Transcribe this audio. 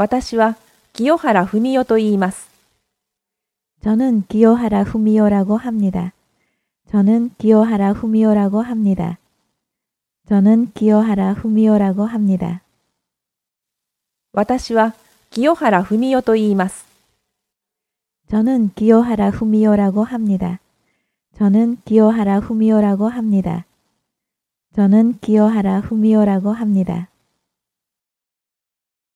私は清原文代と言います。 저는 기요하라 후미오라고 합니다. 저는 기요하라 후미오라고 합니다. 저는 기요하라 후미오라고 합니다. 私は清原文代と言います。 저는 기요하라 후미오라고 합니다. 저는 기요하라 후미오라고 합니다. 저는 기요하라 후미오라고 합니다.